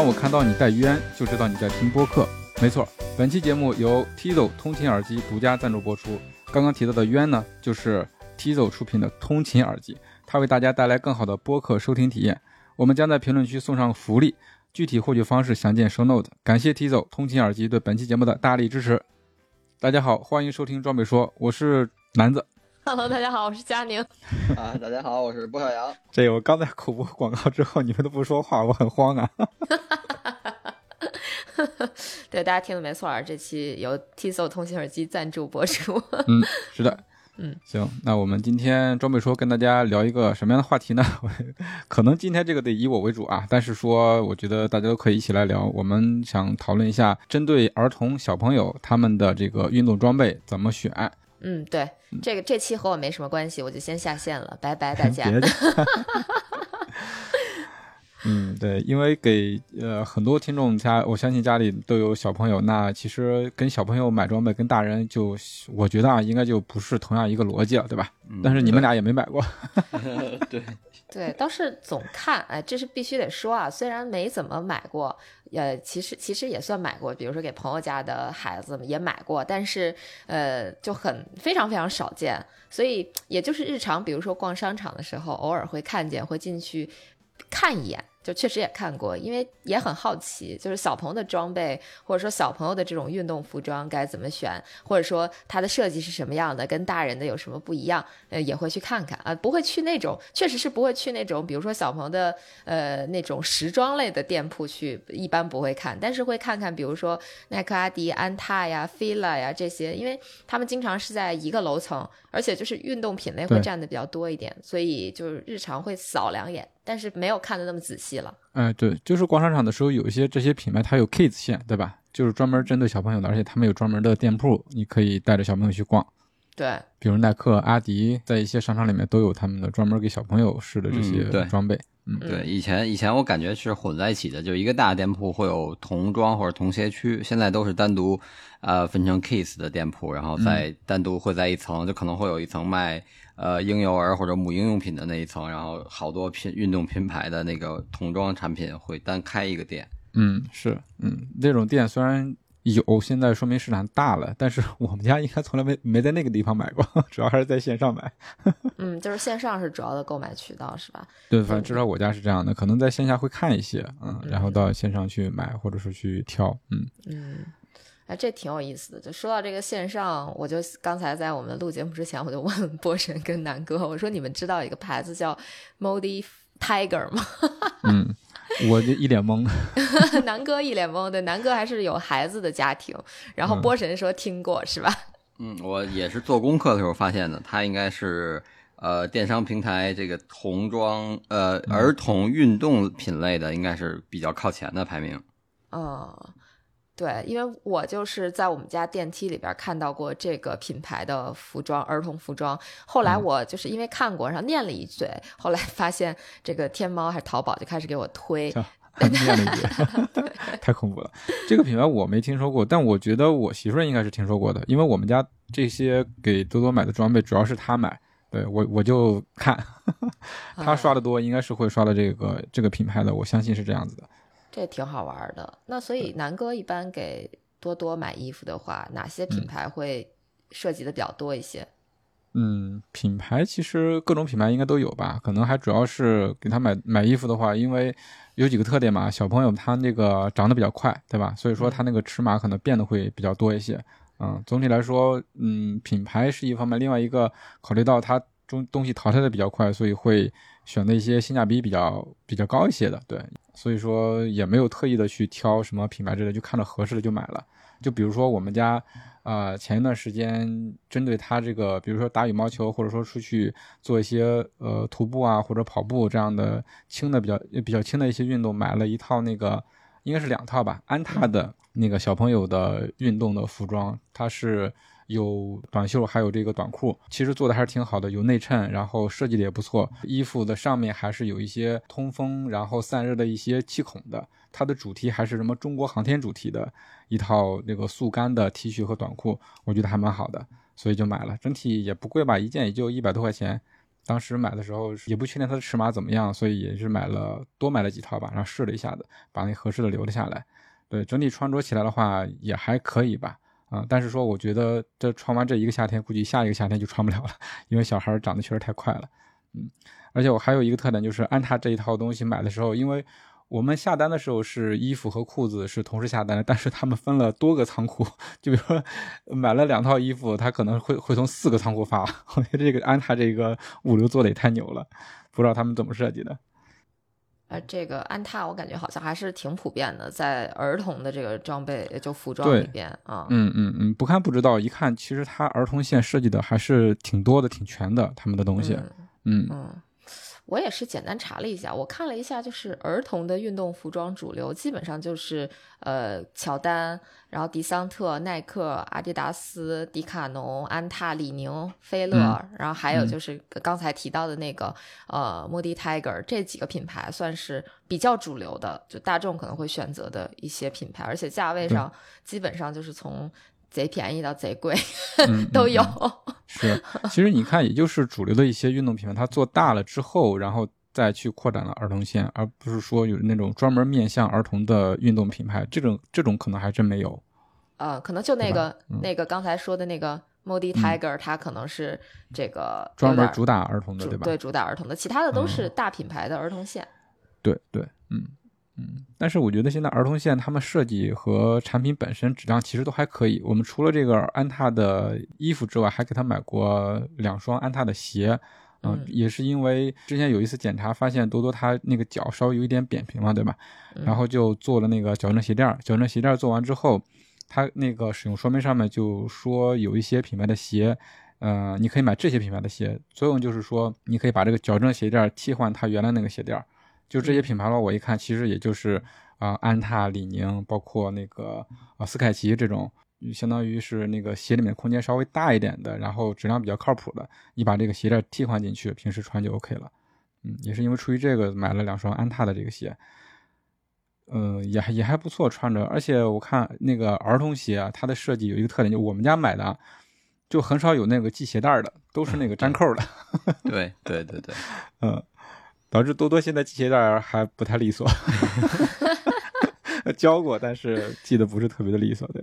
当我看到你戴冤，就知道你在听播客。没错，本期节目由 Tizo 通勤耳机独家赞助播出。刚刚提到的冤呢，就是 Tizo 出品的通勤耳机，它为大家带来更好的播客收听体验。我们将在评论区送上福利，具体获取方式详见 Show Note。感谢 Tizo 通勤耳机对本期节目的大力支持。大家好，欢迎收听装备说，我是南子。Hello，大家好，我是佳宁。啊，大家好，我是郭小杨。这我刚在口播广告之后，你们都不说话，我很慌啊。对，大家听的没错啊，这期由 Tizo 通信耳机赞助播出。嗯，是的。嗯，行，那我们今天装备说跟大家聊一个什么样的话题呢？可能今天这个得以我为主啊，但是说我觉得大家都可以一起来聊。我们想讨论一下，针对儿童小朋友他们的这个运动装备怎么选。嗯，对，这个这期和我没什么关系，我就先下线了，拜拜大家。嗯，对，因为给呃很多听众家，我相信家里都有小朋友，那其实跟小朋友买装备跟大人就，我觉得啊，应该就不是同样一个逻辑了，对吧？但是你们俩也没买过。对 对，倒是总看，哎，这是必须得说啊，虽然没怎么买过。呃，其实其实也算买过，比如说给朋友家的孩子也买过，但是呃就很非常非常少见，所以也就是日常，比如说逛商场的时候，偶尔会看见，会进去看一眼。就确实也看过，因为也很好奇，就是小朋友的装备，或者说小朋友的这种运动服装该怎么选，或者说它的设计是什么样的，跟大人的有什么不一样，呃，也会去看看啊，不会去那种，确实是不会去那种，比如说小朋友的呃那种时装类的店铺去，一般不会看，但是会看看，比如说耐克、阿迪、安踏呀、fila 呀这些，因为他们经常是在一个楼层，而且就是运动品类会占的比较多一点，所以就是日常会扫两眼。但是没有看的那么仔细了。哎，对，就是逛商场的时候，有一些这些品牌它有 kids 线，对吧？就是专门针对小朋友的，而且他们有专门的店铺，你可以带着小朋友去逛。对，比如耐克、阿迪，在一些商场里面都有他们的专门给小朋友试的这些装备。嗯，对，以前以前我感觉是混在一起的，就一个大店铺会有童装或者童鞋区，现在都是单独呃分成 kids 的店铺，然后再单独会在一层，就可能会有一层卖。呃，婴幼儿或者母婴用品的那一层，然后好多品运动品牌的那个童装产品会单开一个店。嗯，是，嗯，这种店虽然有，现在说明市场大了，但是我们家应该从来没没在那个地方买过，主要还是在线上买。嗯，就是线上是主要的购买渠道，是吧？对，反正至少我家是这样的，可能在线下会看一些，嗯，然后到线上去买，或者是去挑，嗯嗯。哎，这挺有意思的。就说到这个线上，我就刚才在我们录节目之前，我就问波神跟南哥，我说你们知道一个牌子叫 Modi Tiger 吗？嗯，我就一脸懵。南哥一脸懵，对，南哥还是有孩子的家庭。然后波神说听过是吧？嗯，我也是做功课的时候发现的，他应该是呃电商平台这个童装呃儿童运动品类的，应该是比较靠前的排名。哦。对，因为我就是在我们家电梯里边看到过这个品牌的服装，儿童服装。后来我就是因为看过，然后念了一嘴，后来 发现这个天猫还是淘宝就开始给我推，念了一嘴，太恐怖了。这个品牌我没听说过，但我觉得我媳妇儿应该是听说过的，因为我们家这些给多多买的装备主要是她买，对我我就看，她刷的多，应该是会刷的这个这个品牌的，我相信是这样子的。这挺好玩的。那所以南哥一般给多多买衣服的话，哪些品牌会涉及的比较多一些？嗯，品牌其实各种品牌应该都有吧。可能还主要是给他买买衣服的话，因为有几个特点嘛。小朋友他那个长得比较快，对吧？所以说他那个尺码可能变得会比较多一些。嗯，总体来说，嗯，品牌是一方面，另外一个考虑到他。中东西淘汰的比较快，所以会选择一些性价比比较比较高一些的。对，所以说也没有特意的去挑什么品牌之类，就看到合适的就买了。就比如说我们家，呃，前一段时间针对它这个，比如说打羽毛球，或者说出去做一些呃徒步啊或者跑步这样的轻的比较比较轻的一些运动，买了一套那个应该是两套吧，安踏的那个小朋友的运动的服装，它是有短袖还有这个短裤，其实做的还是挺好的，有内衬，然后设计的也不错，衣服的上面还是有一些通风然后散热的一些气孔的。它的主题还是什么中国航天主题的一套那个速干的 T 恤和短裤，我觉得还蛮好的，所以就买了。整体也不贵吧，一件也就一百多块钱。当时买的时候也不确定它的尺码怎么样，所以也是买了多买了几套吧，然后试了一下子，把那合适的留了下来。对，整体穿着起来的话也还可以吧，啊，但是说我觉得这穿完这一个夏天，估计下一个夏天就穿不了了，因为小孩长得确实太快了。嗯，而且我还有一个特点就是安踏这一套东西买的时候，因为。我们下单的时候是衣服和裤子是同时下单的，但是他们分了多个仓库，就比如说买了两套衣服，他可能会会从四个仓库发。我觉得这个安踏这个物流做的也太牛了，不知道他们怎么设计的。呃，这个安踏我感觉好像还是挺普遍的，在儿童的这个装备就服装里边啊。嗯嗯嗯，不看不知道，一看其实它儿童线设计的还是挺多的，挺全的，他们的东西。嗯嗯。我也是简单查了一下，我看了一下，就是儿童的运动服装主流基本上就是呃乔丹，然后迪桑特、耐克、阿迪达斯、迪卡侬、安踏、李宁、菲乐，然后还有就是刚才提到的那个呃莫迪 Tiger 这几个品牌算是比较主流的，就大众可能会选择的一些品牌，而且价位上基本上就是从。贼便宜到贼贵，都有。是，其实你看，也就是主流的一些运动品牌，它做大了之后，然后再去扩展了儿童线，而不是说有那种专门面向儿童的运动品牌，这种这种可能还真没有。呃，可能就那个那个刚才说的那个 Modi Tiger，它可能是这个专门主打儿童的，对吧？对，主打儿童的，其他的都是大品牌的儿童线。对对，嗯。嗯，但是我觉得现在儿童线他们设计和产品本身质量其实都还可以。我们除了这个安踏的衣服之外，还给他买过两双安踏的鞋。嗯，也是因为之前有一次检查发现多多他那个脚稍微有一点扁平嘛，对吧？然后就做了那个矫正鞋垫儿。矫正鞋垫儿做完之后，他那个使用说明上面就说有一些品牌的鞋，嗯，你可以买这些品牌的鞋。作用就是说，你可以把这个矫正鞋垫儿替换它原来那个鞋垫儿。就这些品牌的话，我一看，其实也就是啊，安踏、李宁，包括那个啊斯凯奇这种，相当于是那个鞋里面空间稍微大一点的，然后质量比较靠谱的，你把这个鞋垫替换进去，平时穿就 OK 了。嗯，也是因为出于这个买了两双安踏的这个鞋，嗯，也也还不错穿着。而且我看那个儿童鞋啊，它的设计有一个特点，就我们家买的就很少有那个系鞋带的，都是那个粘扣的。对对对对，嗯。导致多多现在系鞋带还不太利索，教过，但是系得不是特别的利索，对。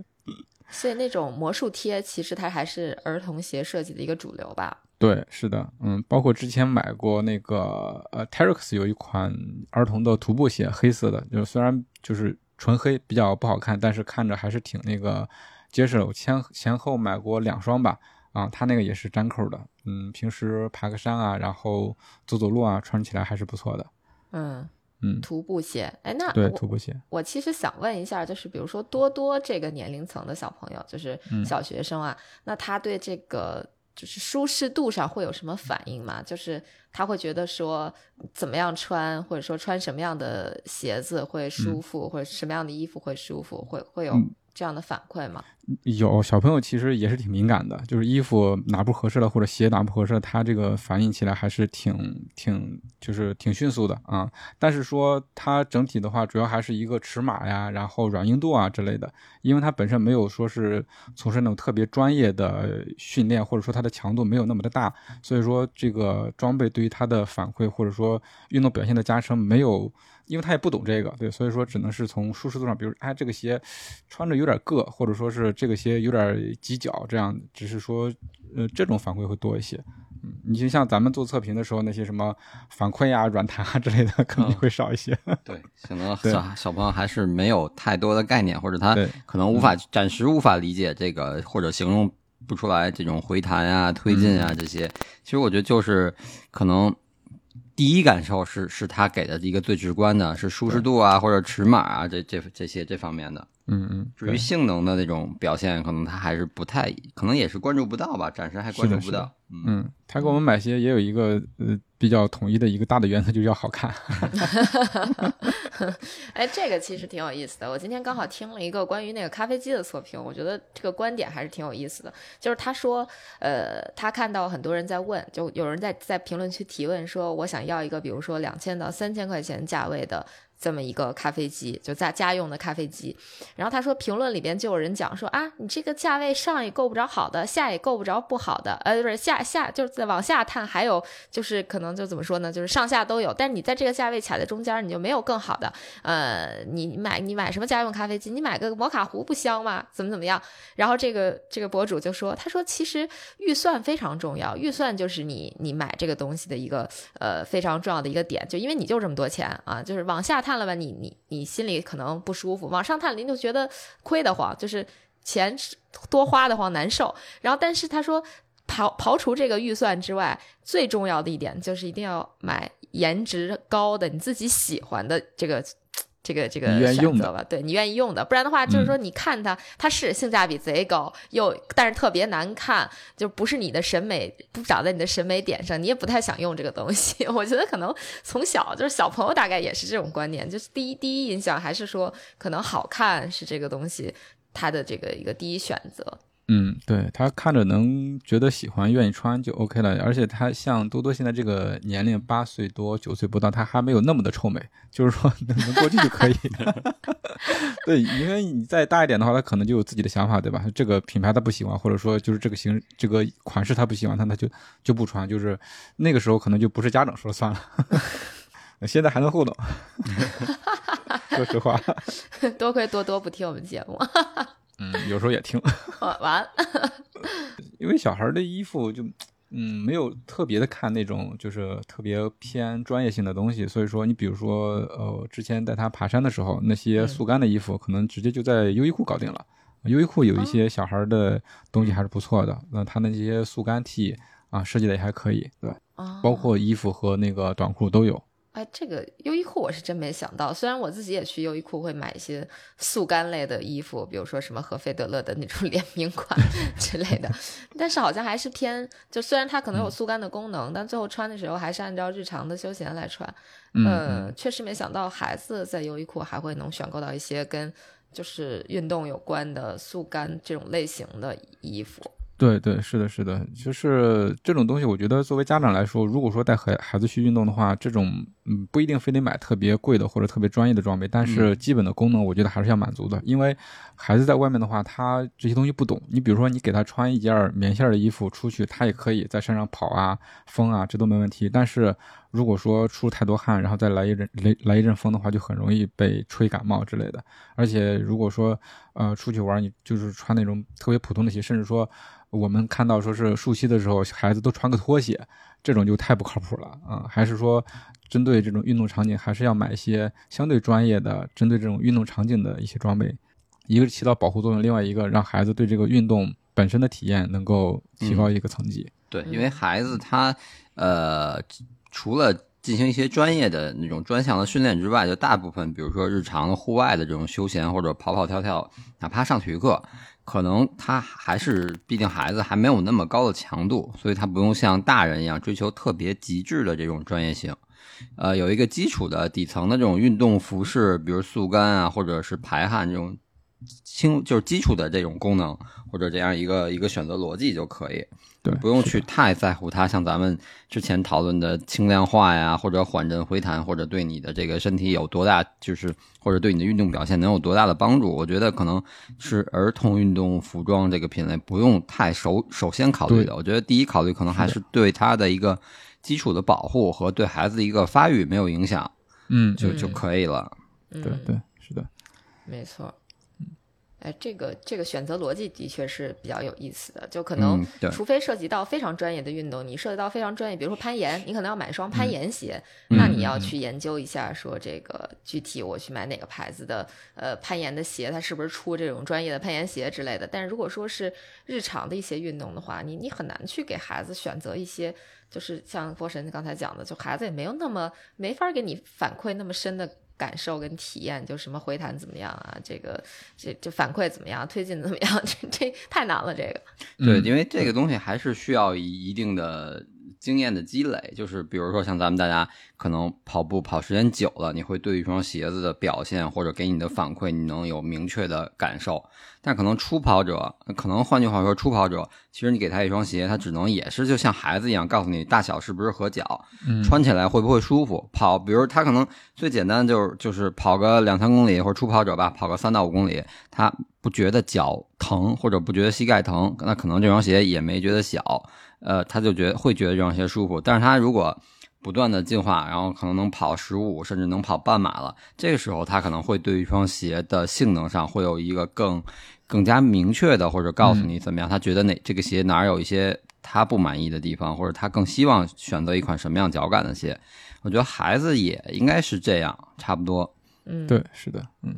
所以那种魔术贴其实它还是儿童鞋设计的一个主流吧？对，是的，嗯，包括之前买过那个呃 t e r e x 有一款儿童的徒步鞋，黑色的，就是虽然就是纯黑，比较不好看，但是看着还是挺那个结实。我前前后买过两双吧。啊，它那个也是粘扣的，嗯，平时爬个山啊，然后走走路啊，穿起来还是不错的。嗯嗯，徒步鞋，哎，那对徒步鞋，我其实想问一下，就是比如说多多这个年龄层的小朋友，就是小学生啊，那他对这个就是舒适度上会有什么反应吗？就是他会觉得说怎么样穿，或者说穿什么样的鞋子会舒服，或者什么样的衣服会舒服，会会有。这样的反馈吗？有小朋友其实也是挺敏感的，就是衣服哪不合适了，或者鞋哪不合适，他这个反应起来还是挺挺就是挺迅速的啊。但是说它整体的话，主要还是一个尺码呀，然后软硬度啊之类的，因为它本身没有说是从事那种特别专业的训练，或者说它的强度没有那么的大，所以说这个装备对于它的反馈或者说运动表现的加成没有。因为他也不懂这个，对，所以说只能是从舒适度上，比如，哎，这个鞋穿着有点硌，或者说是这个鞋有点挤脚，这样，只是说，呃，这种反馈会多一些。嗯，你就像咱们做测评的时候，那些什么反馈啊、软弹啊之类的，可能会少一些。对，可能小小朋友还是没有太多的概念，或者他可能无法暂时无法理解这个，或者形容不出来这种回弹啊、推进啊这些。其实我觉得就是可能第一感受是是他给的一个最直观的，是舒适度啊或者尺码啊这这这些这方面的。嗯嗯，至于性能的那种表现，可能他还是不太，可能也是关注不到吧，暂时还关注不到。嗯嗯，他给我们买鞋也有一个呃比较统一的一个大的原则，就是要好看。哎，这个其实挺有意思的。我今天刚好听了一个关于那个咖啡机的测评，我觉得这个观点还是挺有意思的。就是他说，呃，他看到很多人在问，就有人在在评论区提问说，我想要一个，比如说两千到三千块钱价位的。这么一个咖啡机，就在家用的咖啡机。然后他说，评论里边就有人讲说啊，你这个价位上也够不着好的，下也够不着不好的，呃，不是下下就是在往下探，还有就是可能就怎么说呢，就是上下都有。但是你在这个价位卡在中间，你就没有更好的。呃，你买你买什么家用咖啡机？你买个摩卡壶不香吗？怎么怎么样？然后这个这个博主就说，他说其实预算非常重要，预算就是你你买这个东西的一个呃非常重要的一个点，就因为你就这么多钱啊，就是往下。看了吧，你你你心里可能不舒服，往上探您就觉得亏得慌，就是钱多花的慌难受。然后，但是他说，刨刨除这个预算之外，最重要的一点就是一定要买颜值高的，你自己喜欢的这个。这个这个选择吧，对你愿意用的，不然的话就是说，你看它，它是性价比贼高，又但是特别难看，就不是你的审美，不长在你的审美点上，你也不太想用这个东西。我觉得可能从小就是小朋友大概也是这种观念，就是第一第一印象还是说可能好看是这个东西它的这个一个第一选择。嗯，对他看着能觉得喜欢、愿意穿就 OK 了。而且他像多多现在这个年龄，八岁多、九岁不到，他还没有那么的臭美，就是说能过去就可以。对，因为你再大一点的话，他可能就有自己的想法，对吧？这个品牌他不喜欢，或者说就是这个型、这个款式他不喜欢，他他就就不穿。就是那个时候可能就不是家长说了算了。现在还能互动，说实话。多亏多多不听我们节目。嗯，有时候也听。完，因为小孩的衣服就，嗯，没有特别的看那种就是特别偏专业性的东西，所以说你比如说，呃，之前带他爬山的时候，那些速干的衣服可能直接就在优衣库搞定了。优衣库有一些小孩的东西还是不错的，那他那些速干 T 啊，设计的也还可以，对包括衣服和那个短裤都有。哎，这个优衣库我是真没想到。虽然我自己也去优衣库会买一些速干类的衣服，比如说什么和菲德勒的那种 联名款之类的，但是好像还是偏就虽然它可能有速干的功能，但最后穿的时候还是按照日常的休闲来穿。嗯，确实没想到孩子在优衣库还会能选购到一些跟就是运动有关的速干这种类型的衣服。对对，是的，是的，就是这种东西，我觉得作为家长来说，如果说带孩孩子去运动的话，这种嗯不一定非得买特别贵的或者特别专业的装备，但是基本的功能，我觉得还是要满足的。因为孩子在外面的话，他这些东西不懂。你比如说，你给他穿一件棉线的衣服出去，他也可以在山上跑啊、风啊，这都没问题。但是如果说出太多汗，然后再来一阵来来一阵风的话，就很容易被吹感冒之类的。而且如果说呃出去玩，你就是穿那种特别普通的鞋，甚至说。我们看到说是溯溪的时候，孩子都穿个拖鞋，这种就太不靠谱了啊！还是说，针对这种运动场景，还是要买一些相对专业的，针对这种运动场景的一些装备。一个是起到保护作用，另外一个让孩子对这个运动本身的体验能够提高一个层级。对，因为孩子他呃，除了进行一些专业的那种专项的训练之外，就大部分比如说日常的户外的这种休闲或者跑跑跳跳，哪怕上体育课。可能他还是，毕竟孩子还没有那么高的强度，所以他不用像大人一样追求特别极致的这种专业性。呃，有一个基础的底层的这种运动服饰，比如速干啊，或者是排汗这种轻，就是基础的这种功能，或者这样一个一个选择逻辑就可以。对，不用去太在乎它，像咱们之前讨论的轻量化呀，或者缓震回弹，或者对你的这个身体有多大，就是或者对你的运动表现能有多大的帮助？我觉得可能是儿童运动服装这个品类不用太首首先考虑的。我觉得第一考虑可能还是对它的一个基础的保护和对孩子的一个发育没有影响，嗯，就就可以了。对对，是的，没错。哎，这个这个选择逻辑的确是比较有意思的，就可能除非涉及到非常专业的运动，你涉及到非常专业，比如说攀岩，你可能要买双嗯攀岩鞋，那你要去研究一下，说这个具体我去买哪个牌子的呃攀岩的鞋，它是不是出这种专业的攀岩鞋之类的。但是如果说是日常的一些运动的话，你你很难去给孩子选择一些，就是像波神刚才讲的，就孩子也没有那么没法给你反馈那么深的。感受跟体验，就什么回弹怎么样啊？这个这这反馈怎么样？推进怎么样？这这太难了，这个。对，嗯因为这个东西还是需要一一定的经验的积累。就是比如说，像咱们大家可能跑步跑时间久了，你会对一双鞋子的表现或者给你的反馈，你能有明确的感受。但可能初跑者，可能换句话说，初跑者其实你给他一双鞋，他只能也是就像孩子一样，告诉你大小是不是合脚，嗯穿起来会不会舒服。跑，比如他可能最简单就是就是跑个两三公里，或者初跑者吧，跑个三到五公里，他不觉得脚疼或者不觉得膝盖疼，那可能这双鞋也没觉得小，呃，他就觉得会觉得这双鞋舒服。但是他如果不断的进化，然后可能能跑十五，甚至能跑半马了，这个时候他可能会对一双鞋的性能上会有一个更更加明确的，或者告诉你怎么样，他觉得哪这个鞋哪有一些他不满意的地方，或者他更希望选择一款什么样脚感的鞋。我觉得孩子也应该是这样，差不多。嗯，对，是的，嗯，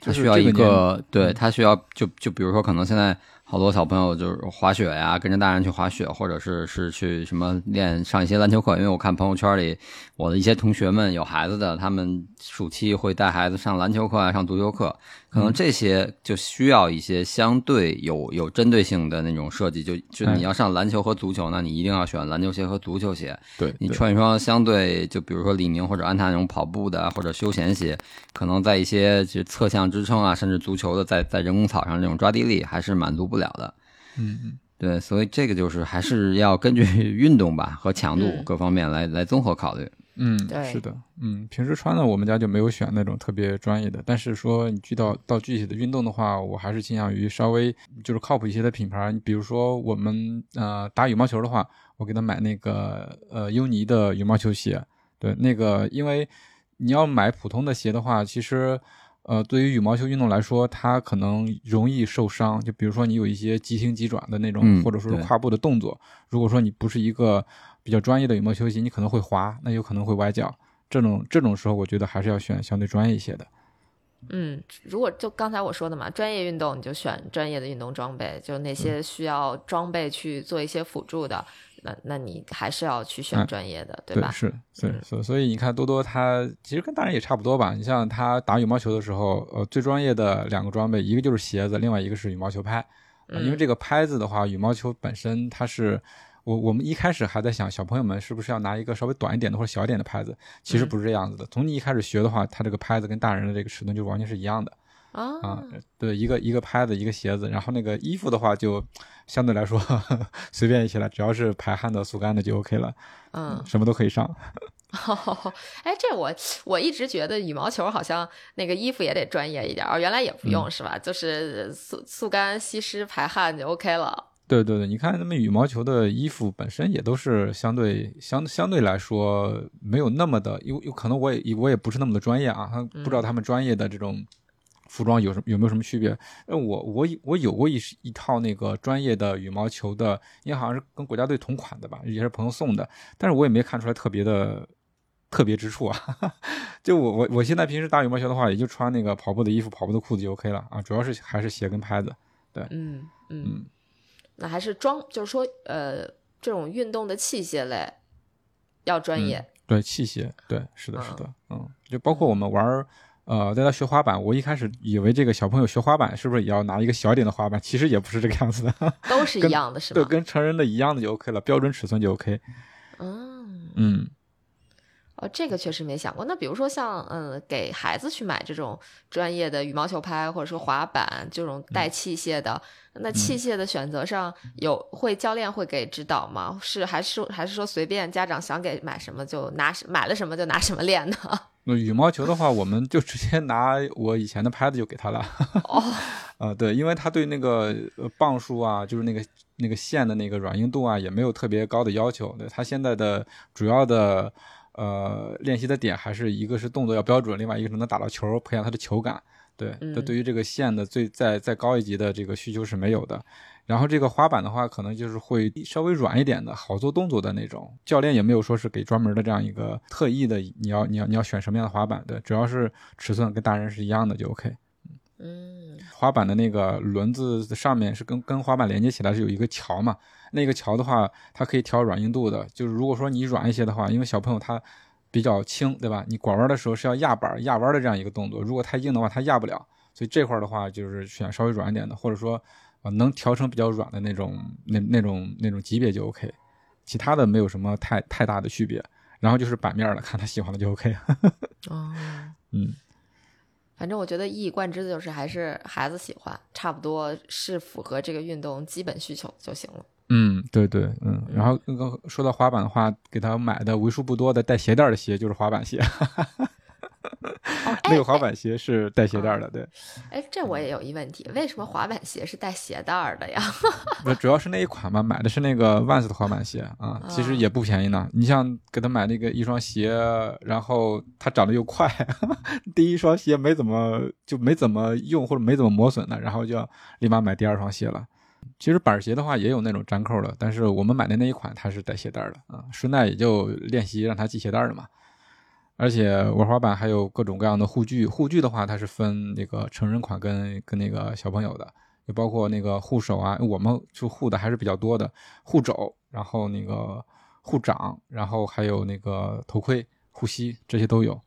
他需要一个，对他需要就就比如说，可能现在好多小朋友就是滑雪呀，跟着大人去滑雪，或者是是去什么练上一些篮球课。因为我看朋友圈里，我的一些同学们有孩子的，他们暑期会带孩子上篮球课啊，上足球课，可能这些就需要一些相对有有针对性的那种设计。就就哎你要上篮球和足球，那你一定要选篮球鞋和足球鞋。对，你穿一双相对，就比如说李宁或者安踏那种跑步的或者休闲鞋，可能在一些就侧向支撑啊，甚至足球的在在人工草上这种抓地力还是满足不了的。嗯嗯对，所以这个就是还是要根据 运动吧和强度嗯各方面来、来综合考虑。嗯，对是的，嗯，平时穿的我们家就没有选那种特别专业的，但是说你遇到到具体的运动的话，我还是倾向于稍微就是靠谱一些的品牌。你比如说我们呃打羽毛球的话，我给他买那个呃优尼的羽毛球鞋，对，那个因为你要买普通的鞋的话，其实。呃，对于羽毛球运动来说，它可能容易受伤。就比如说你有一些急停急转的那种，嗯或者说是跨步的动作，如果说你不是一个比较专业的羽毛球鞋，你可能会滑，那有可能会崴脚。这种这种时候，我觉得还是要选相对专业一些的。嗯，如果就刚才我说的嘛，专业运动你就选专业的运动装备，就那些需要装备去做一些辅助的，那那你还是要去选哎专业的，对吧？对是，对，嗯所所以你看多多他其实跟大人也差不多吧。你像他打羽毛球的时候，呃，最专业的两个装备，一个就是鞋子，另外一个是羽毛球拍。啊因为嗯这个拍子的话，羽毛球本身它是。我我们一开始还在想，小朋友们是不是要拿一个稍微短一点的或者小一点的拍子？其实嗯不是这样子的。从你一开始学的话，它这个拍子跟大人的这个尺寸就完全是一样的。啊啊，，对，一个一个拍子，一个鞋子，然后那个衣服的话就相对来说 随便一些了，只要是排汗的、速干的就 OK 了，嗯，什么都可以上。哎，这我我一直觉得羽毛球好像那个衣服也得专业一点儿，原来也不嗯用、是吧？就是速速干、吸湿、排汗就 OK 了。对对对，你看他们羽毛球的衣服本身也都是相对相相对来说没有那么的，有有可能我也我也不是那么的专业啊，他不知道他们专业的这种服装有什么有没有什么区别？呃，我我我有过一一套那个专业的羽毛球的，因为好像是跟国家队同款的吧，也是朋友送的，但是我也没看出来特别的特别之处啊。就我我我现在平时打羽毛球的话，也就穿那个跑步的衣服、跑步的裤子就 OK 了啊，主要是还是鞋跟拍子。对嗯嗯，那还是装，就是说呃，这种运动的器械类要专业。对器械，对，是的，嗯是的，嗯，就包括我们玩儿，呃，在他学滑板，我一开始以为这个小朋友学滑板是不是也要拿一个小一点的滑板？其实也不是这个样子的，都是一样的，是吧对，吗？跟成人的一样的就 OK 了，标准尺寸就 OK。嗯，嗯，哦，这个确实没想过。那比如说像嗯，给孩子去买这种专业的羽毛球拍或者说滑板这种带器械的，那器械的选择上有会教练会给指导吗？是还是还是说随便家长想给买什么就拿买了什么就拿什么练呢？那羽毛球的话，我们就直接拿我以前的拍子就给他了。哦，呃，对，因为他对那个呃磅数啊，就是那个那个线的那个软硬度啊，也没有特别高的要求。对他现在的主要的呃练习的点，还是一个是动作要标准，另外一个是能打到球，培养他的球感。对，嗯对于这个线的最再再高一级的这个需求是没有的。然后这个滑板的话，可能就是会稍微软一点的，好做动作的那种。教练也没有说是给专门的这样一个特意的，你要你要你要选什么样的滑板对，只要是尺寸跟大人是一样的就 OK。嗯滑板的那个轮子上面是跟跟滑板连接起来是有一个桥嘛，那个桥的话，它可以调软硬度的。就是如果说你软一些的话，因为小朋友他比较轻，对吧？你拐弯的时候是要压板压弯的这样一个动作，如果太硬的话，它压不了。所以这块的话，就是选稍微软一点的，或者说呃能调成比较软的那种那那种那种级别就 OK。其他的没有什么太太大的区别。然后就是板面了，看他喜欢的就 OK。哦，嗯，反正我觉得一以贯之的就是还是孩子喜欢，差不多是符合这个运动基本需求就行了。嗯，对对，嗯，然后刚刚说到滑板的话，给他买的为数不多的带鞋带儿的鞋就是滑板鞋，哦，那哎个滑板鞋是带鞋带的，对，哎，这我也有一问题，为什么滑板鞋是带鞋带的呀？不主要是那一款嘛，买的是那个 Vans 的滑板鞋啊，其实也不便宜呢。你像给他买那个一双鞋，然后它长得又快，第一双鞋没怎么就没怎么用或者没怎么磨损的，然后就要立马买第二双鞋了。其实板鞋的话也有那种粘扣的，但是我们买的那一款它是带鞋带的啊，顺带也就练习让它系鞋带儿的嘛。而且玩滑板还有各种各样的护具，护具的话它是分那个成人款跟跟那个小朋友的，也包括那个护手啊，我们就护的还是比较多的，护肘，然后那个护掌，然后还有那个头盔、护膝这些都有。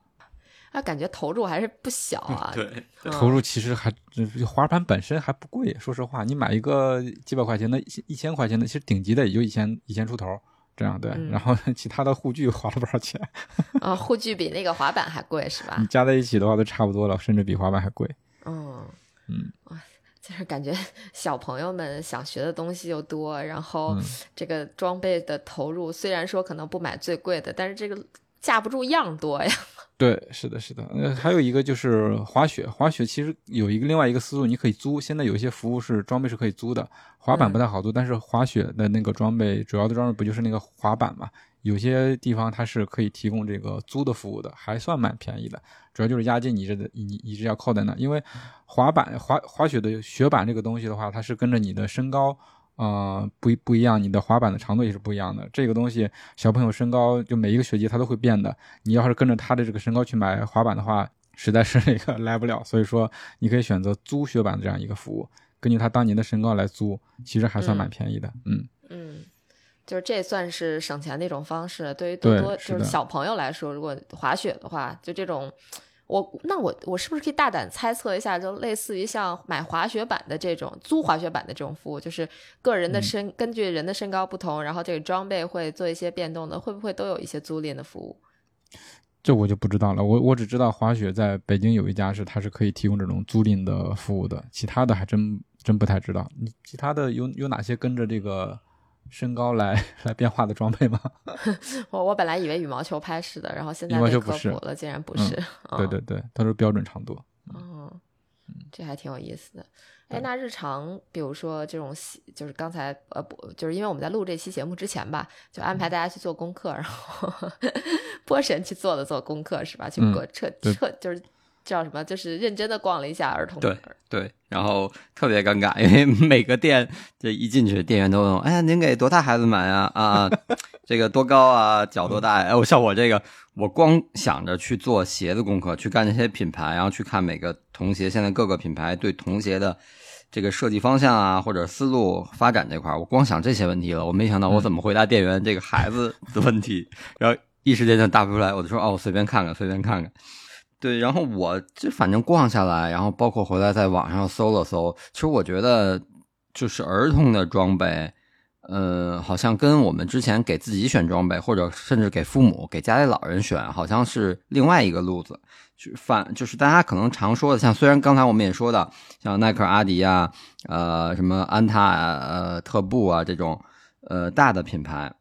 啊，感觉投入还是不小啊。对，嗯投入其实还这滑板本身还不贵，说实话，你买一个几百块钱的、一千块钱的，其实顶级的也就一千一千出头这样对。嗯然后其他的护具花了不少钱？啊，护具比那个滑板还贵是吧你？加在一起的话都差不多了，甚至比滑板还贵。嗯嗯，哇，就是感觉 小朋友们想学的东西又多，然后嗯这个装备的投入虽然说可能不买最贵的，但是这个架不住样多呀。对，是的，是的。呃，还有一个就是滑雪，滑雪其实有一个另外一个思路，你可以租。现在有一些服务是装备是可以租的，滑板不太好租，但是滑雪的那个装备，主要的装备不就是那个滑板嘛？有些地方它是可以提供这个租的服务的，还算蛮便宜的。主要就是押金你这的，你一直要扣在那，因为滑板滑滑雪的雪板这个东西的话，它是跟着你的身高。呃，不一不一样，你的滑板的长度也是不一样的。这个东西，小朋友身高就每一个学季它都会变的。你要是跟着他的这个身高去买滑板的话，实在是 那个来不了。所以说，你可以选择租雪板的这样一个服务，根据他当年的身高来租，其实还算蛮便宜的。嗯，嗯，就是这算是省钱的一种方式。对于多对多就是小朋友来说，如果滑雪的话，就这种，我那我我是不是可以大胆猜测一下，就类似于像买滑雪板的这种租滑雪板的这种服务，就是个人的身、根据人的身高不同，然后这个装备会做一些变动的，会不会都有一些租赁的服务？这我就不知道了。我我只知道滑雪在北京有一家是它是可以提供这种租赁的服务的，其他的还真真不太知道。你其他的有有哪些跟着这个身高来 来变化的装备吗？我我本来以为羽毛球拍是的，然后现在被科普了，竟然不嗯是。嗯对对对，它是标准长度。哦，这还挺有意思的。哎，那日常比如说这种喜，就是刚才呃，不，就是因为我们在录这期节目之前吧，就安排大家去做功课，然后波神去做了做功课是吧？去嗯过彻对彻就是叫什么？就是认真的逛了一下儿童对对，然后特别尴尬，因为每个店这一进去，店员都问：“哎呀，您给多大孩子买啊？啊，这个多高啊？脚多大呀？”哎，我像我这个，我光想着去做鞋子功课，去干这些品牌，然后去看每个童鞋，现在各个品牌对童鞋的这个设计方向啊，或者思路发展这块儿，我光想这些问题了，我没想到我怎么回答店员这个孩子的问题，然后一时间就答不出来，我就说：“哦，我随便看看，随便看看。”对，然后我就反正逛下来，然后包括回来在网上搜了搜，其实我觉得就是儿童的装备，呃，好像跟我们之前给自己选装备，或者甚至给父母、给家里老人选，好像是另外一个路子。就反就是大家可能常说的，像虽然刚才我们也说的，像耐克、阿迪啊，呃，什么安踏、呃，特步啊这种呃大的品牌，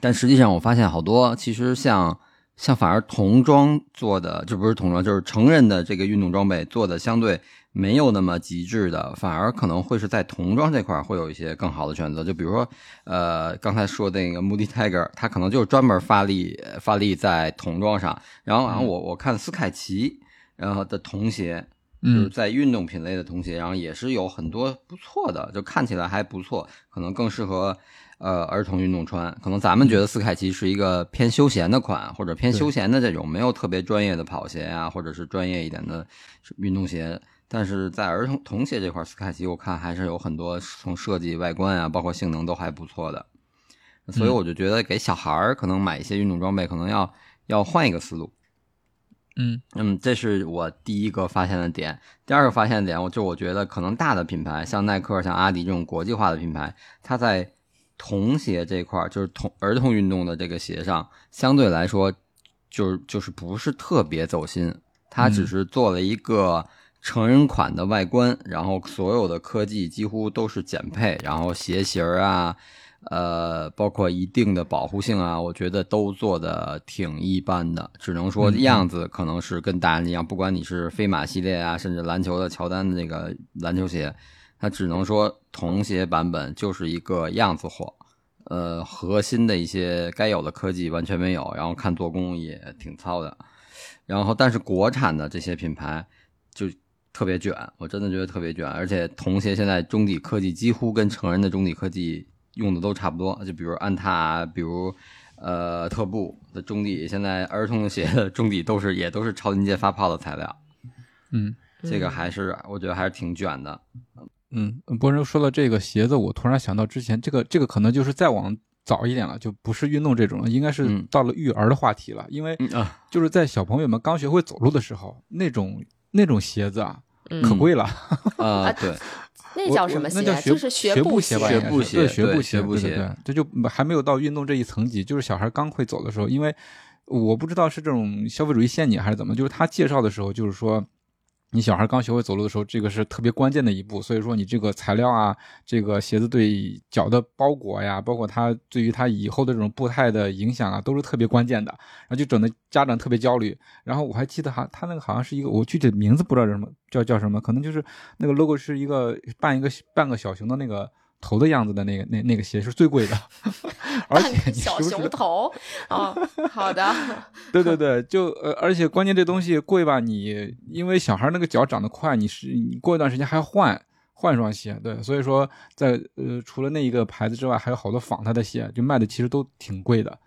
但实际上我发现好多其实像。像反而童装做的，就不是童装，就是成人的这个运动装备做的相对没有那么极致的，反而可能会是在童装这块儿会有一些更好的选择。就比如说，呃，刚才说的那个 Moody Tiger，它可能就是专门发力发力在童装上。然后，然后我我看斯凯奇，然后的童鞋，就是嗯在运动品类的童鞋，然后也是有很多不错的，就看起来还不错，可能更适合呃儿童运动穿。可能咱们觉得斯凯奇是一个偏休闲的款，或者偏休闲的这种，没有特别专业的跑鞋啊，或者是专业一点的运动鞋。但是在儿童童鞋这块，斯凯奇我看还是有很多从设计、外观啊，包括性能都还不错的。所以嗯我就觉得给小孩儿可能买一些运动装备，可能要要换一个思路。嗯嗯，这是我第一个发现的点。第二个发现的点，我就我觉得可能大的品牌，像耐克、像阿迪这种国际化的品牌，它在童鞋这块儿，就是童儿童运动的这个鞋上，相对来说，就是就是不是特别走心。它只嗯。是做了一个成人款的外观，然后所有的科技几乎都是减配，然后鞋型儿啊，呃，包括一定的保护性啊，我觉得都做的挺一般的，只能说样子可能是跟大人一样，不管你是飞马系列啊，甚至篮球的乔丹的那个篮球鞋，它只能说童鞋版本就是一个样子货，呃，核心的一些该有的科技完全没有，然后看做工也挺糙的，然后但是国产的这些品牌就特别卷，我真的觉得特别卷，而且童鞋现在中底科技几乎跟成人的中底科技用的都差不多，就比如安踏啊，比如呃特步的中底，现在儿童鞋的中底都是也都是超临界发泡的材料，嗯。这个还是我觉得还是挺卷的。嗯，波人说到这个鞋子，我突然想到之前这个这个可能就是再往早一点了，就不是运动这种了，应该是嗯到了育儿的话题了，因为就是在小朋友们刚学会走路的时候，那种那种鞋子啊，嗯可贵了。啊，对，那叫什么鞋？我那叫学就是学步鞋吧，学步鞋对学步对学步鞋对对对，这就还没有到运动这一层级，就是小孩刚会走的时候，因为我不知道是这种消费主义陷阱还是怎么，就是他介绍的时候就是说。你小孩刚学会走路的时候，这个是特别关键的一步，所以说你这个材料啊，这个鞋子对脚的包裹呀，包括它对于他以后的这种步态的影响啊，都是特别关键的。然后就整的家长特别焦虑。然后我还记得哈，他那个好像是一个，我具体名字不知道叫什么，叫叫什么，可能就是那个 logo 是一个半一个半个小熊的那个头的样子的那个那那个鞋是最贵的，而且你小熊头。哦，好的，对对对，就呃，而且关键这东西贵吧，你因为小孩那个脚长得快，你是你过一段时间还要换换双鞋，对，所以说在呃除了那一个牌子之外，还有好多仿它的鞋，就卖的其实都挺贵的。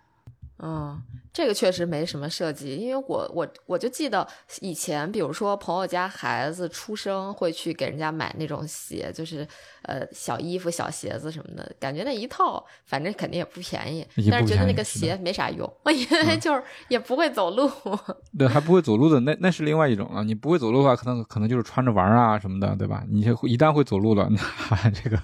嗯，这个确实没什么设计，因为我我我就记得以前，比如说朋友家孩子出生会去给人家买那种鞋，就是呃小衣服、小鞋子什么的，感觉那一套反正肯定也不便宜，但是觉得那个鞋没啥用，因为就是也不会走路。对，还不会走路的，那那是另外一种了。你不会走路的话，可能可能就是穿着玩啊什么的，对吧？你这一旦会走路了，那这个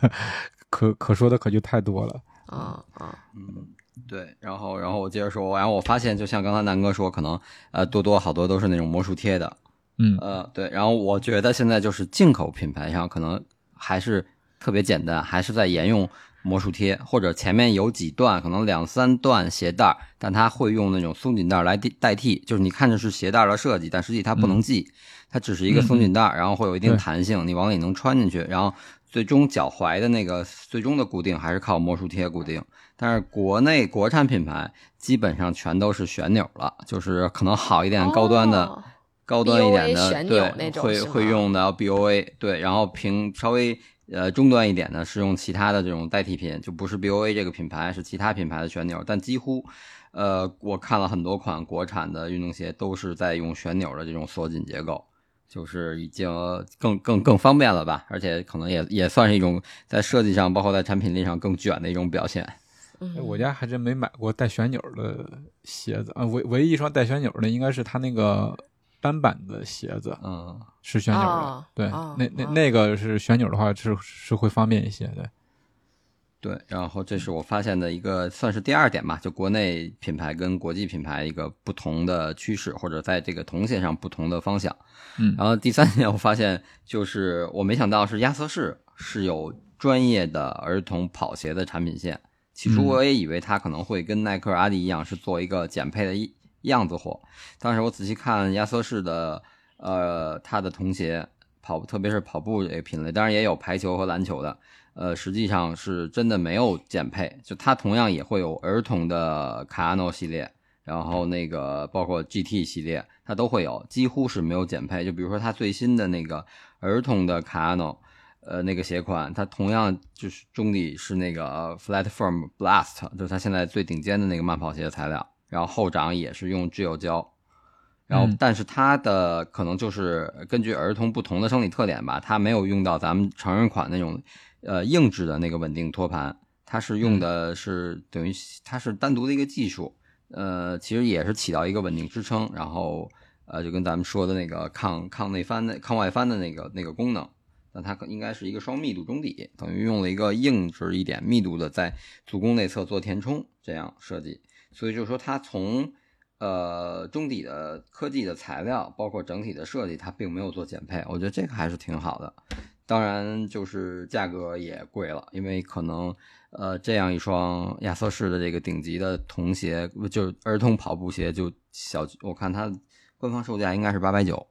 可可说的可就太多了。啊啊，嗯，对，然后然后我接着说，然后我发现，就像刚才南哥说，可能呃多多好多都是那种魔术贴的，嗯呃对，然后我觉得现在就是进口品牌上可能还是特别简单，还是在沿用魔术贴，或者前面有几段可能两三段鞋带，但它会用那种松紧带来代代替，就是你看着是鞋带的设计，但实际它不能系，它只是一个松紧带，然后会有一定弹性，你往里能穿进去，然后最终脚踝的那个最终的固定还是靠魔术贴固定。但是国内国产品牌基本上全都是旋钮了，就是可能好一点、高端的、哦高端一点的，旋钮那对，会会用的 BOA，对，然后平稍微呃中端一点的是用其他的这种代替品，就不是 BOA 这个品牌，是其他品牌的旋钮，但几乎。呃，我看了很多款国产的运动鞋，都是在用旋钮的这种锁紧结构，就是已经更更更方便了吧，而且可能也也算是一种在设计上，包括在产品力上更卷的一种表现。我家还真没买过带旋钮的鞋子啊，唯唯一一双带旋钮的应该是他那个单板的鞋子嗯，是旋钮的，哦对，哦那那哦。那个是旋钮的话是是会方便一些，对，对，然后这是我发现的一个算是第二点吧，就国内品牌跟国际品牌一个不同的趋势，或者在这个童鞋上不同的方向。嗯然后第三点，我发现就是我没想到是亚瑟士是有专业的儿童跑鞋的产品线。起初嗯我也以为它可能会跟耐克、阿迪一样是做一个减配的样子货，当时我仔细看亚瑟士的呃它的童鞋跑，特别是跑步这个品类，当然也有排球和篮球的。呃，实际上是真的没有减配，就它同样也会有儿童的卡亚诺系列，然后那个包括 GT 系列，它都会有，几乎是没有减配。就比如说它最新的那个儿童的卡 n o 呃，那个鞋款，它同样就是中底是那个 Flatform Blast，就是它现在最顶尖的那个慢跑鞋的材料，然后后掌也是用 Gel 胶。然后，但是它的可能就是根据儿童不同的生理特点吧，它没有用到咱们成人款那种，呃，硬质的那个稳定托盘，它是用的是等于它是单独的一个技术，呃，其实也是起到一个稳定支撑，然后呃，就跟咱们说的那个抗抗内翻的抗外翻的那个那个功能，那它可应该是一个双密度中底，等于用了一个硬质一点密度的在足弓内侧做填充这样设计，所以就是说它从。呃，中底的科技的材料，包括整体的设计，它并没有做减配，我觉得这个还是挺好的。当然，就是价格也贵了，因为可能呃，这样一双亚瑟士的这个顶级的童鞋，就是儿童跑步鞋，就小，我看它官方售价应该是八百九。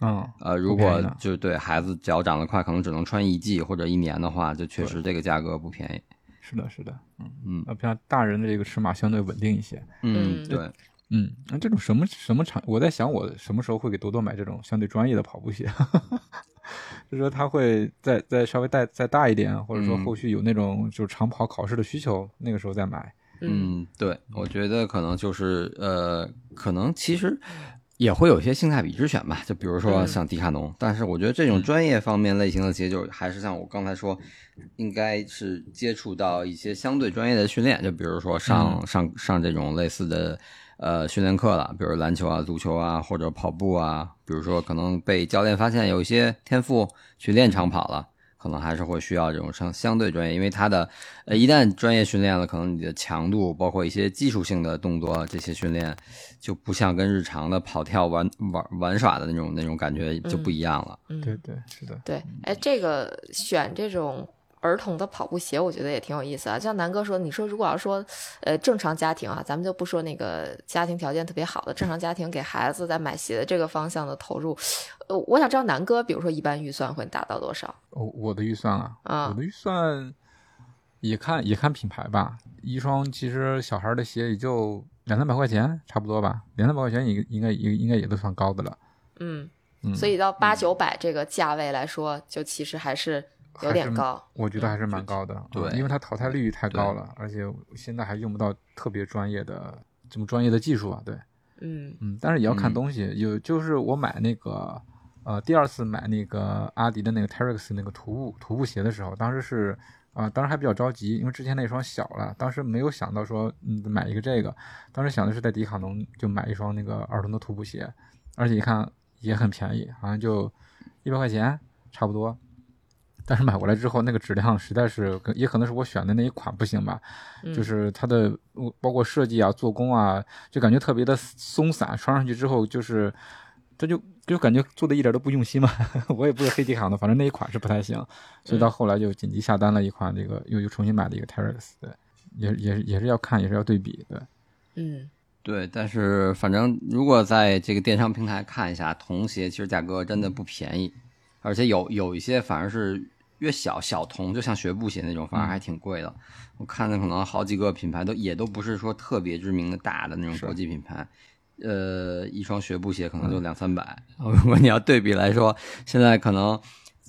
嗯，呃，如果就对孩子脚长得快，可能只能穿一季或者一年的话，就确实这个价格不便宜。是的，是的，嗯嗯，那像大人的这个尺码相对稳定一些。嗯，对。嗯，那这种什么什么场，我在想我什么时候会给多多买这种相对专业的跑步鞋，就是说他会再再稍微带再大一点，或者说后续有那种就是长跑考试的需求，那个时候再买。嗯，对，我觉得可能就是呃，可能其实也会有一些性价比之选吧，就比如说像迪卡侬，但是我觉得这种专业方面类型的鞋，就还是像我刚才说，应该是接触到一些相对专业的训练，就比如说上上上这种类似的。呃，训练课了，比如篮球啊、足球啊，或者跑步啊。比如说，可能被教练发现有一些天赋去练长跑了，可能还是会需要这种相相对专业，因为他的呃，一旦专业训练了，可能你的强度，包括一些技术性的动作，这些训练就不像跟日常的跑跳玩玩玩耍的那种那种感觉就不一样了。嗯，对对，是的。对，哎，这个选这种。儿童的跑步鞋，我觉得也挺有意思啊。像南哥说，你说如果要说，呃，正常家庭啊，咱们就不说那个家庭条件特别好的正常家庭给孩子在买鞋的这个方向的投入，呃，我想知道南哥，比如说一般预算会达到多少？哦，我的预算啊，啊，我的预算也看也看品牌吧。一双其实小孩的鞋也就两三百块钱，差不多吧。两三百块钱也应该也应该也都算高的了。嗯，所以到八九百这个价位来说，就其实还是。有点高，我觉得还是蛮高的，对，因为它淘汰率太高了，而且现在还用不到特别专业的这么专业的技术啊，对，嗯嗯，但是也要看东西，有就是我买那个呃第二次买那个阿迪的那个 Terrex 那个徒步徒步鞋的时候，当时是啊，当时还比较着急，因为之前那双小了，当时没有想到说嗯买一个这个，当时想的是在迪卡侬就买一双那个儿童的徒步鞋，而且一看也很便宜，好像就一百块钱差不多。但是买过来之后，那个质量实在是，也可能是我选的那一款不行吧，就是它的包括设计啊、做工啊，就感觉特别的松散，穿上去之后就是，它就就感觉做的一点都不用心嘛。我也不是黑迪卡的，反正那一款是不太行，所以到后来就紧急下单了一款这个，又又重新买了一个 Terrex，对，也也也是要看，也是要对比，对，嗯，对，但是反正如果在这个电商平台看一下，童鞋其实价格真的不便宜，而且有有一些反而是。越小小童，就像学步鞋那种，反而还挺贵的。我看的可能好几个品牌都也都不是说特别知名的大的那种国际品牌，呃，一双学步鞋可能就两三百。如果你要对比来说，现在可能。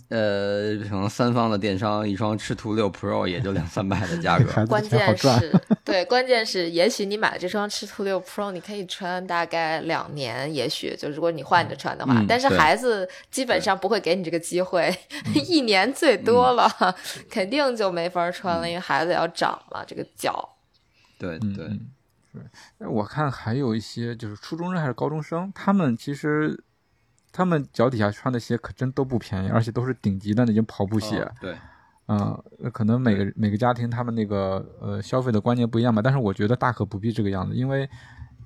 呃，可能三方的电商一双赤兔六 Pro 也就两三百的价 格。关键是，对，关键是，也许你买了这双赤兔六 Pro，你可以穿大概两年，也许就如果你换着穿的话。但是孩子基本上不会给你这个机会，一年最多了，肯定就没法穿了，因为孩子要长嘛，这个脚。对对对。我看还有一些就是初中生还是高中生，他们其实。他们脚底下穿的鞋可真都不便宜，而且都是顶级的那种跑步鞋。对，嗯，可能每个每个家庭他们那个呃消费的观念不一样吧，但是我觉得大可不必这个样子，因为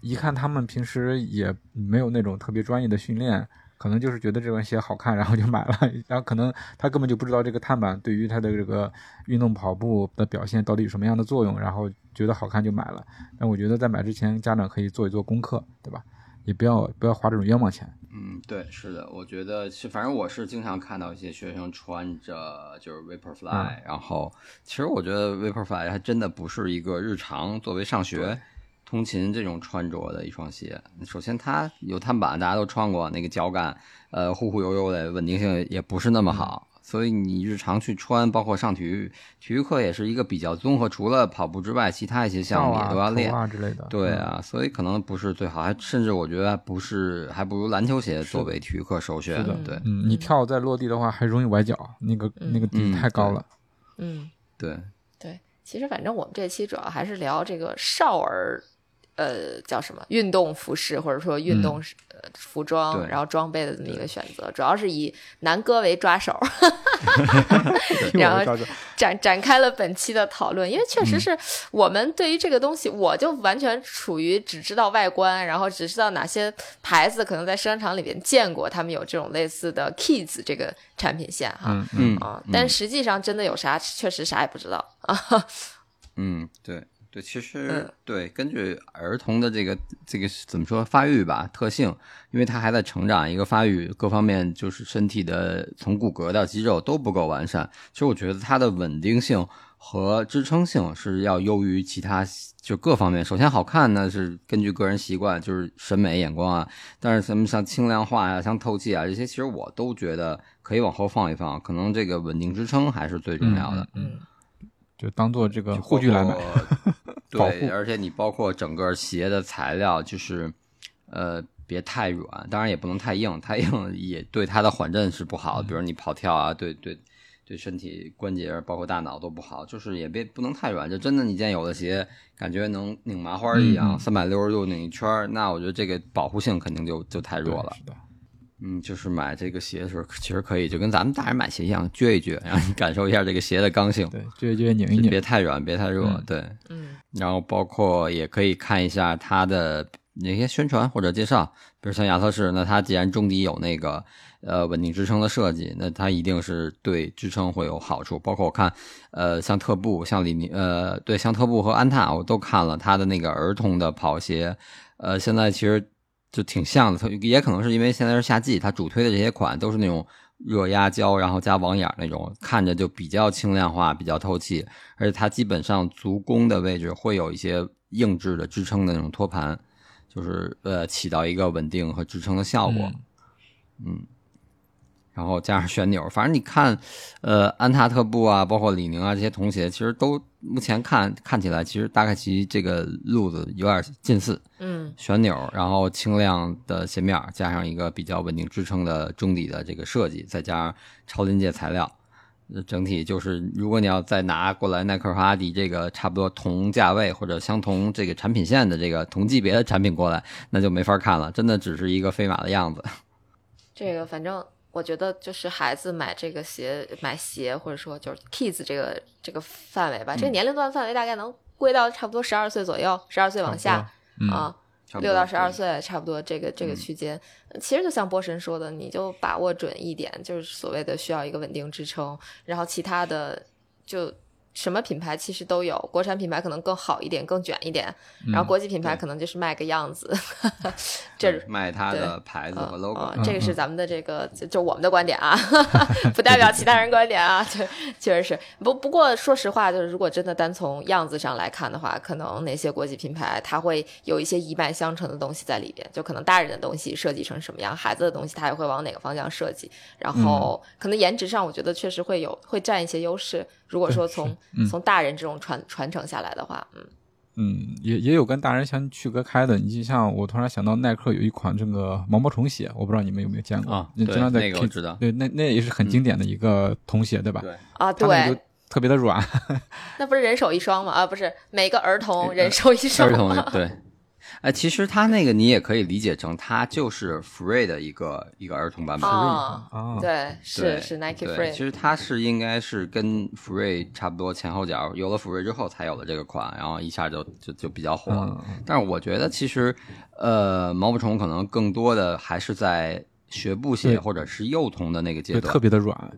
一看他们平时也没有那种特别专业的训练，可能就是觉得这双鞋好看，然后就买了，然后可能他根本就不知道这个碳板对于他的这个运动跑步的表现到底有什么样的作用，然后觉得好看就买了。但我觉得在买之前，家长可以做一做功课，对吧？也不要不要花这种冤枉钱。嗯，对，是的，我觉得是，反正我是经常看到一些学生穿着就是 Vaporfly，然后其实我觉得 Vaporfly 还真的不是一个日常作为上学通勤这种穿着的一双鞋。首先它有碳板，大家都穿过，那个脚感呃忽忽悠悠的，稳定性也不是那么好。所以你日常去穿，包括上体育体育课也是一个比较综合，除了跑步之外，其他一些项目也都要练啊之类的。对啊，所以可能不是最好，还甚至我觉得不是，还不如篮球鞋作为体育课首选。对，嗯，你跳再落地的话还容易崴脚，那个那个底太高了。嗯，对对，其实反正我们这期主要还是聊这个少儿。呃，叫什么运动服饰或者说运动呃服装，然后装备的这么一个选择，主要是以南哥为抓手，然后展展开了本期的讨论。因为确实是我们对于这个东西，我就完全处于只知道外观，然后只知道哪些牌子可能在商场里边见过，他们有这种类似的 Kids 这个产品线哈，嗯啊，但实际上真的有啥，确实啥也不知道啊。嗯，对。对，其实对，根据儿童的这个这个怎么说发育吧特性，因为他还在成长，一个发育各方面就是身体的从骨骼到肌肉都不够完善。其实我觉得它的稳定性和支撑性是要优于其他，就各方面。首先好看呢是根据个人习惯，就是审美眼光啊。但是什么像轻量化呀、像透气啊这些，其实我都觉得可以往后放一放。可能这个稳定支撑还是最重要的。嗯。就当做这个护具来买，对，而且你包括整个鞋的材料，就是呃别太软，当然也不能太硬，太硬也对它的缓震是不好的。比如你跑跳啊，对对对，身体关节包括大脑都不好。就是也别不能太软，就真的你见有的鞋感觉能拧麻花一样，三百六十度拧一圈，那我觉得这个保护性肯定就就太弱了。嗯，就是买这个鞋的时候，其实可以就跟咱们大人买鞋一样，撅一撅，让你感受一下这个鞋的刚性。对，撅一撅，拧一拧，别太软，别太热。对，嗯。然后包括也可以看一下它的那些宣传或者介绍，比如像亚瑟士，那它既然中底有那个呃稳定支撑的设计，那它一定是对支撑会有好处。包括我看，呃，像特步、像李宁，呃，对，像特步和安踏，我都看了它的那个儿童的跑鞋，呃，现在其实。就挺像的，它也可能是因为现在是夏季，它主推的这些款都是那种热压胶，然后加网眼那种，看着就比较轻量化，比较透气，而且它基本上足弓的位置会有一些硬质的支撑的那种托盘，就是呃起到一个稳定和支撑的效果，嗯。然后加上旋钮，反正你看，呃，安踏、特步啊，包括李宁啊这些童鞋，其实都目前看看起来，其实大概其这个路子有点近似。嗯，旋钮，然后轻量的鞋面，加上一个比较稳定支撑的中底的这个设计，再加上超临界材料，整体就是，如果你要再拿过来耐克和阿迪这个差不多同价位或者相同这个产品线的这个同级别的产品过来，那就没法看了，真的只是一个飞马的样子。这个反正。我觉得就是孩子买这个鞋，买鞋或者说就是 kids 这个这个范围吧，这个年龄段范围大概能归到差不多十二岁左右，十二岁往下啊，六到十二岁差不多这个这个区间。其实就像波神说的，你就把握准一点，就是所谓的需要一个稳定支撑，然后其他的就。什么品牌其实都有，国产品牌可能更好一点，更卷一点，然后国际品牌可能就是卖个样子，这是卖它的牌子和 logo。这个是咱们的这个就就我们的观点啊，不代表其他人观点啊。对，确实是。不不过说实话，就是如果真的单从样子上来看的话，可能那些国际品牌它会有一些一脉相承的东西在里边，就可能大人的东西设计成什么样，孩子的东西它也会往哪个方向设计。然后可能颜值上，我觉得确实会有会占一些优势。如果说从从大人这种传传承下来的话，嗯嗯，也也有跟大人相区隔开的。你就像我突然想到，耐克有一款这个毛毛虫鞋，我不知道你们有没有见过啊？对，那个我知道。对，那那也是很经典的一个童鞋，对吧？对啊，对，特别的软。那不是人手一双吗？啊，不是，每个儿童人手一双。儿童对。哎，其实它那个你也可以理解成，它就是 Free 的一个一个儿童版本。啊，对，是是 Nike Free。其实它是应该是跟 Free 差不多前后脚，有了 Free 之后才有了这个款，然后一下就就就比较火。但是我觉得其实，呃，毛毛虫可能更多的还是在学步鞋或者是幼童的那个阶段，特别的软。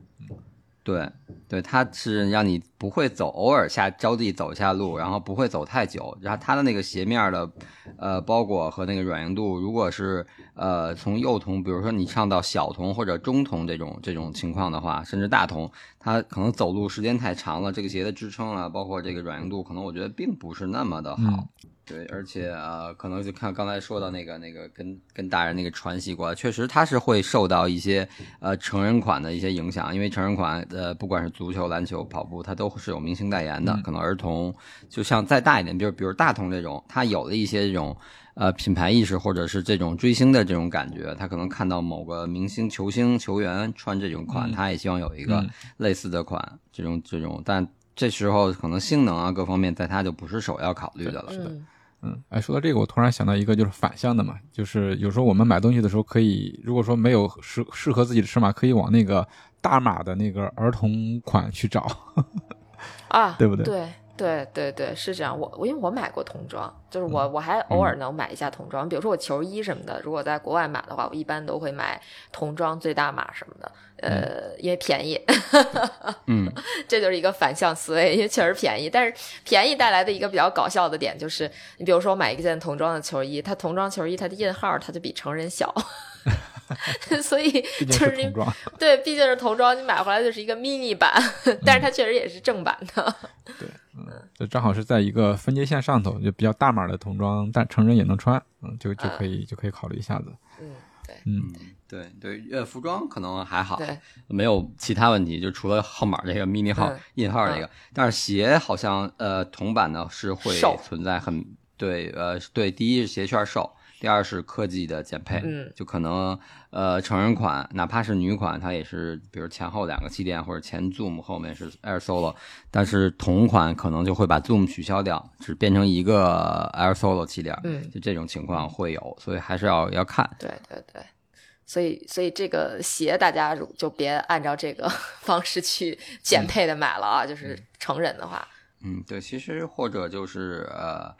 对，对，它是让你不会走，偶尔下着地走一下路，然后不会走太久。然后它的那个鞋面的呃包裹和那个软硬度，如果是呃从幼童，比如说你上到小童或者中童这种这种情况的话，甚至大童，它可能走路时间太长了，这个鞋的支撑啊，包括这个软硬度，可能我觉得并不是那么的好。对，而且呃，可能就看刚才说到那个那个跟跟大人那个传习过来，确实它是会受到一些呃成人款的一些影响，因为成人款呃不管是足球、篮球、跑步，它都是有明星代言的。可能儿童就像再大一点，就是比如大童这种，他有了一些这种呃品牌意识或者是这种追星的这种感觉，他可能看到某个明星球星球员穿这种款，他也希望有一个类似的款，这种这种，但这时候可能性能啊各方面，在他就不是首要考虑的了。是的。嗯，哎，说到这个，我突然想到一个，就是反向的嘛，就是有时候我们买东西的时候，可以如果说没有适适合自己的尺码，可以往那个大码的那个儿童款去找，啊，对不对？对对对对，是这样。我我因为我买过童装，就是我我还偶尔能买一下童装，比如说我球衣什么的，如果在国外买的话，我一般都会买童装最大码什么的。呃，因为便宜，嗯，这就是一个反向思维，因为确实便宜。但是便宜带来的一个比较搞笑的点就是，你比如说我买一件童装的球衣，它童装球衣它的印号它就比成人小，所以 就是你 对，毕竟是童装，你买回来就是一个 mini 版，但是它确实也是正版的。对，嗯，就正好是在一个分界线上头，就比较大码的童装，但成人也能穿，嗯，就就可以就可以考虑一下子。嗯，对，嗯。对对，呃，服装可能还好，对，没有其他问题，就除了号码这个 mini 号印号这个，但是鞋好像呃铜版的是会存在很对，呃对，第一是鞋圈瘦，第二是科技的减配，嗯，就可能呃成人款哪怕是女款，它也是比如前后两个气垫或者前 zoom 后面是 air solo，但是同款可能就会把 zoom 取消掉，只变成一个 air solo 气垫，嗯，就这种情况会有，所以还是要要看，对对对。所以，所以这个鞋大家就别按照这个方式去减配的买了啊！就是成人的话，嗯，对，其实或者就是呃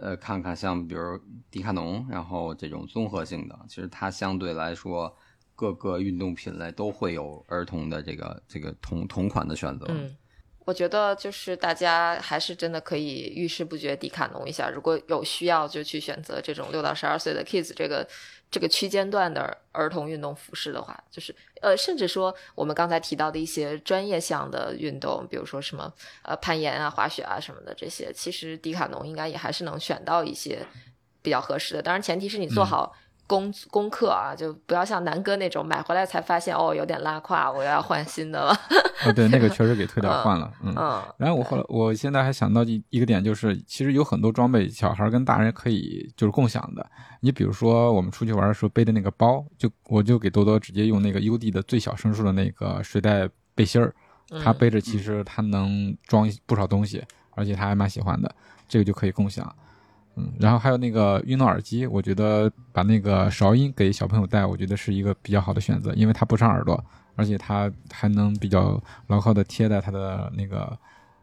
呃，看看像比如迪卡侬，然后这种综合性的，其实它相对来说各个运动品类都会有儿童的这个这个同同款的选择。我觉得就是大家还是真的可以遇事不决迪卡侬一下，如果有需要就去选择这种六到十二岁的 kids 这个。这个区间段的儿童运动服饰的话，就是呃，甚至说我们刚才提到的一些专业项的运动，比如说什么呃攀岩啊、滑雪啊什么的这些，其实迪卡侬应该也还是能选到一些比较合适的。当然，前提是你做好。功功课啊，就不要像南哥那种买回来才发现哦有点拉胯，我要换新的了。哦，对，那个 确实给退掉换了。嗯，然后我后来，我现在还想到一一个点，就是其实有很多装备，小孩跟大人可以就是共享的。你比如说，我们出去玩的时候背的那个包，就我就给多多直接用那个 UD 的最小升数的那个睡袋背心儿，他背着其实他能装不少东西，而且他还蛮喜欢的，这个就可以共享。嗯，然后还有那个运动耳机，我觉得把那个韶音给小朋友戴，我觉得是一个比较好的选择，因为它不伤耳朵，而且它还能比较牢靠的贴在他的那个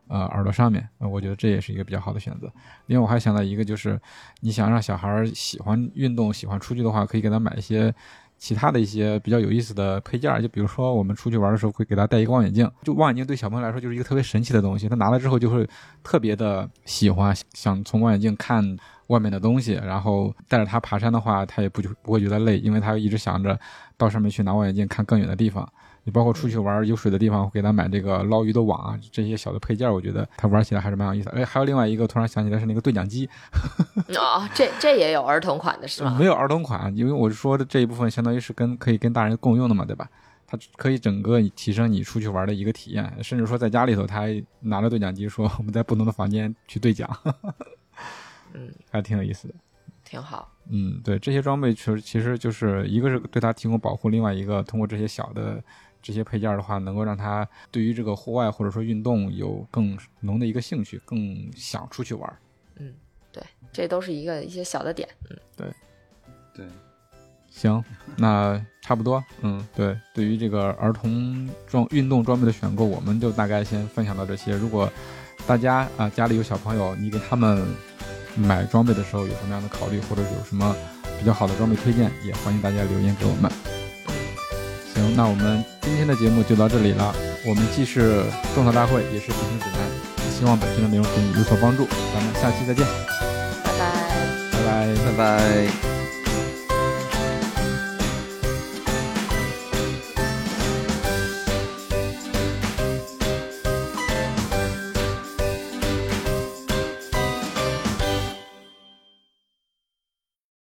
呃耳朵上面，我觉得这也是一个比较好的选择。另外我还想到一个，就是你想让小孩喜欢运动、喜欢出去的话，可以给他买一些。其他的一些比较有意思的配件，就比如说我们出去玩的时候会给他带一个望远镜，就望远镜对小朋友来说就是一个特别神奇的东西，他拿了之后就会特别的喜欢，想从望远镜看外面的东西，然后带着他爬山的话，他也不就不会觉得累，因为他一直想着到上面去拿望远镜看更远的地方。你包括出去玩有水的地方，给他买这个捞鱼的网啊，这些小的配件，我觉得他玩起来还是蛮有意思。哎，还有另外一个，突然想起来是那个对讲机。哦，这这也有儿童款的是吗？没有儿童款，因为我说的这一部分相当于是跟可以跟大人共用的嘛，对吧？它可以整个提升你出去玩的一个体验，甚至说在家里头，他还拿着对讲机说我们在不同的房间去对讲。嗯，还挺有意思的，挺好。嗯，对，这些装备其实其实就是一个是对他提供保护，另外一个通过这些小的。这些配件的话，能够让他对于这个户外或者说运动有更浓的一个兴趣，更想出去玩。嗯，对，这都是一个一些小的点。嗯，对，对，行，那差不多。嗯，对，对于这个儿童装运动装备的选购，我们就大概先分享到这些。如果大家啊家里有小朋友，你给他们买装备的时候有什么样的考虑，或者有什么比较好的装备推荐，也欢迎大家留言给我们。行，那我们今天的节目就到这里了，我们既是种草大会，也是旅行指南，希望本期的内容对你有所帮助。咱们下期再见，拜拜。拜拜。拜拜。